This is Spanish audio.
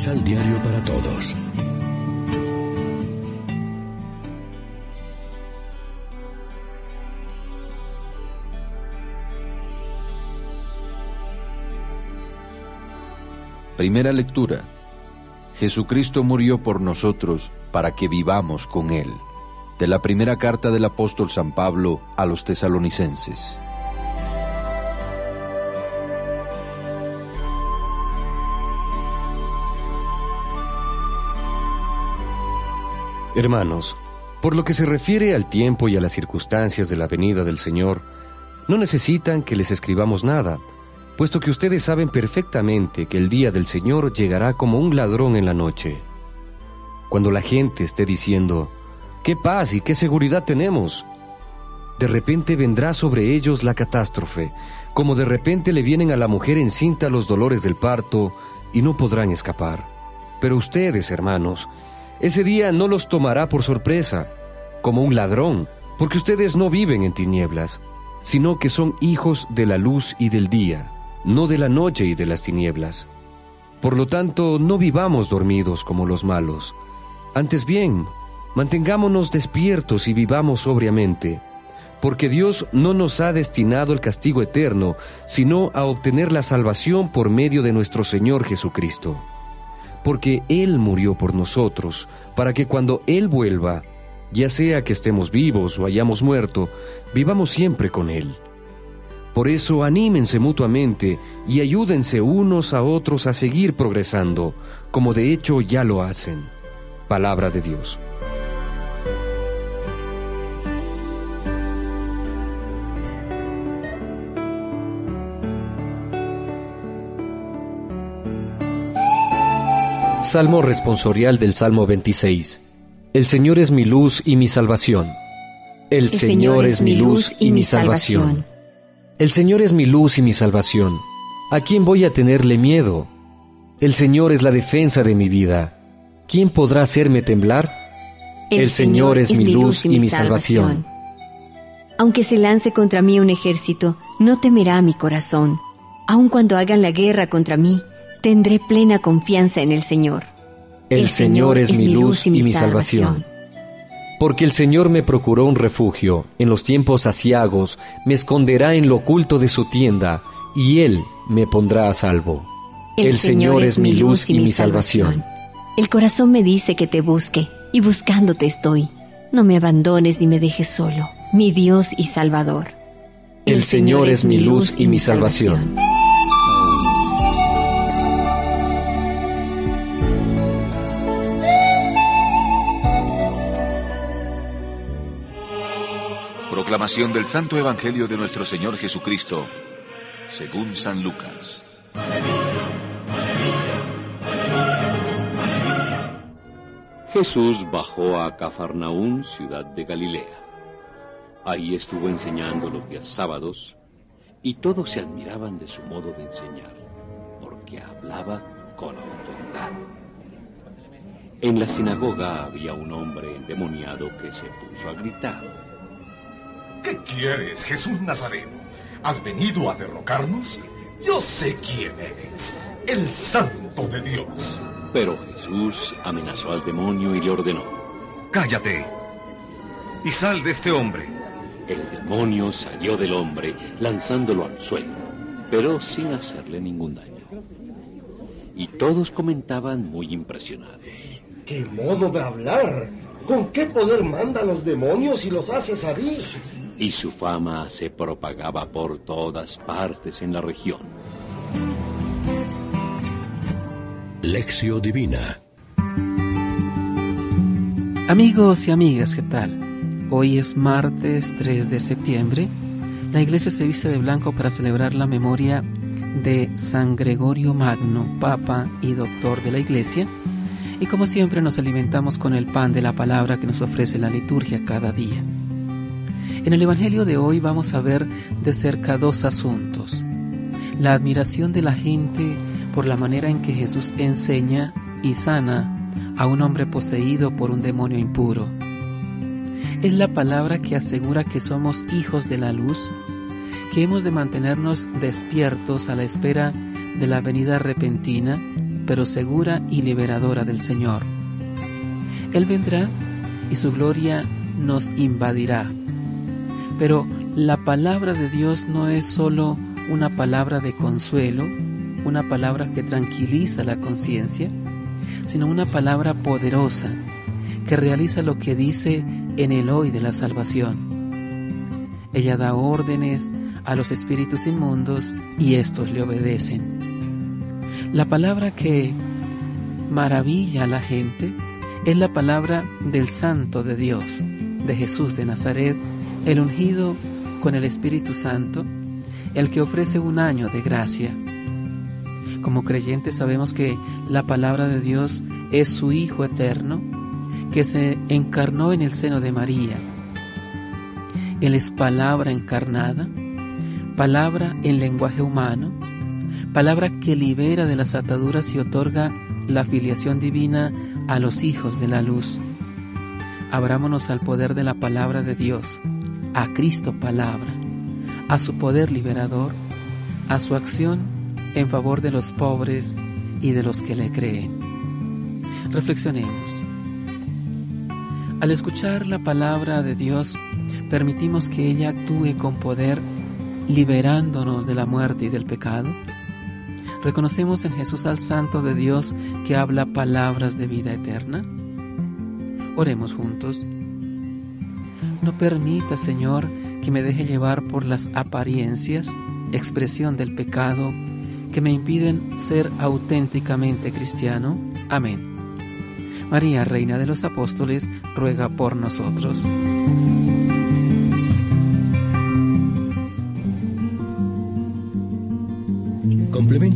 Misal Diario para Todos. Primera lectura. Jesucristo murió por nosotros para que vivamos con Él. De la primera carta del apóstol San Pablo a los tesalonicenses. Hermanos, por lo que se refiere al tiempo y a las circunstancias de la venida del Señor, no necesitan que les escribamos nada, puesto que ustedes saben perfectamente que el día del Señor llegará como un ladrón en la noche. Cuando la gente esté diciendo, ¿qué paz y qué seguridad tenemos? De repente vendrá sobre ellos la catástrofe, como de repente le vienen a la mujer encinta los dolores del parto y no podrán escapar. Pero ustedes, hermanos, ese día no los tomará por sorpresa, como un ladrón, porque ustedes no viven en tinieblas, sino que son hijos de la luz y del día, no de la noche y de las tinieblas. Por lo tanto, no vivamos dormidos como los malos. Antes bien, mantengámonos despiertos y vivamos sobriamente, porque Dios no nos ha destinado el castigo eterno, sino a obtener la salvación por medio de nuestro Señor Jesucristo porque Él murió por nosotros, para que cuando Él vuelva, ya sea que estemos vivos o hayamos muerto, vivamos siempre con Él. Por eso anímense mutuamente y ayúdense unos a otros a seguir progresando, como de hecho ya lo hacen. Palabra de Dios. Salmo responsorial del Salmo 26. El Señor es mi luz y mi salvación. El, Señor, es mi luz y mi salvación. El Señor es mi luz y mi salvación. ¿A quién voy a tenerle miedo? El Señor es la defensa de mi vida. ¿Quién podrá hacerme temblar? El, Señor, es mi luz y mi salvación. Aunque se lance contra mí un ejército, no temerá mi corazón. Aun cuando hagan la guerra contra mí, tendré plena confianza en el Señor. El, Señor, es, mi luz y mi salvación. Porque el Señor me procuró un refugio, en los tiempos asiagos, me esconderá en lo oculto de su tienda, y Él me pondrá a salvo. El, Señor, es mi luz y mi salvación. El corazón me dice que te busque, y buscándote estoy. No me abandones ni me dejes solo, mi Dios y Salvador. El, Señor, es mi luz y mi salvación. Proclamación del Santo Evangelio de nuestro Señor Jesucristo, según San Lucas. Jesús bajó a Cafarnaún, ciudad de Galilea. Ahí estuvo enseñando los días sábados, y todos se admiraban de su modo de enseñar, porque hablaba con autoridad. En la sinagoga había un hombre endemoniado que se puso a gritar. ¿Qué quieres, Jesús Nazareno? ¿Has venido a derrocarnos? Yo sé quién eres, el santo de Dios. Pero Jesús amenazó al demonio y le ordenó. Cállate y sal de este hombre. El demonio salió del hombre lanzándolo al suelo, pero sin hacerle ningún daño. Y todos comentaban muy impresionados. ¡Qué modo de hablar! ¿Con qué poder manda a los demonios y los hace salir? y su fama se propagaba por todas partes en la región. Lección Divina Amigos y amigas, ¿qué tal? Hoy es martes 3 de septiembre. La iglesia se viste de blanco para celebrar la memoria de San Gregorio Magno, Papa y Doctor de la Iglesia. Y como siempre nos alimentamos con el pan de la palabra que nos ofrece la liturgia cada día. En el Evangelio de hoy vamos a ver de cerca dos asuntos. La admiración de la gente por la manera en que Jesús enseña y sana a un hombre poseído por un demonio impuro. Es la palabra que asegura que somos hijos de la luz, que hemos de mantenernos despiertos a la espera de la venida repentina pero segura y liberadora del Señor. Él vendrá y su gloria nos invadirá. Pero la palabra de Dios no es solo una palabra de consuelo, una palabra que tranquiliza la conciencia, sino una palabra poderosa que realiza lo que dice en el hoy de la salvación. Ella da órdenes a los espíritus inmundos y estos le obedecen. La palabra que maravilla a la gente es la palabra del Santo de Dios, de Jesús de Nazaret, el ungido con el Espíritu Santo, el que ofrece un año de gracia. Como creyentes sabemos que la palabra de Dios es su Hijo eterno, que se encarnó en el seno de María. Él es palabra encarnada, palabra en lenguaje humano, palabra que libera de las ataduras y otorga la filiación divina a los hijos de la luz. Abrámonos al poder de la palabra de Dios, a Cristo palabra, a su poder liberador, a su acción en favor de los pobres y de los que le creen. Reflexionemos. Al escuchar la palabra de Dios, permitimos que ella actúe con poder liberándonos de la muerte y del pecado. ¿Reconocemos en Jesús al Santo de Dios que habla palabras de vida eterna? Oremos juntos. No permita, Señor, que me deje llevar por las apariencias, expresión del pecado, que me impiden ser auténticamente cristiano. Amén. María, Reina de los Apóstoles, ruega por nosotros.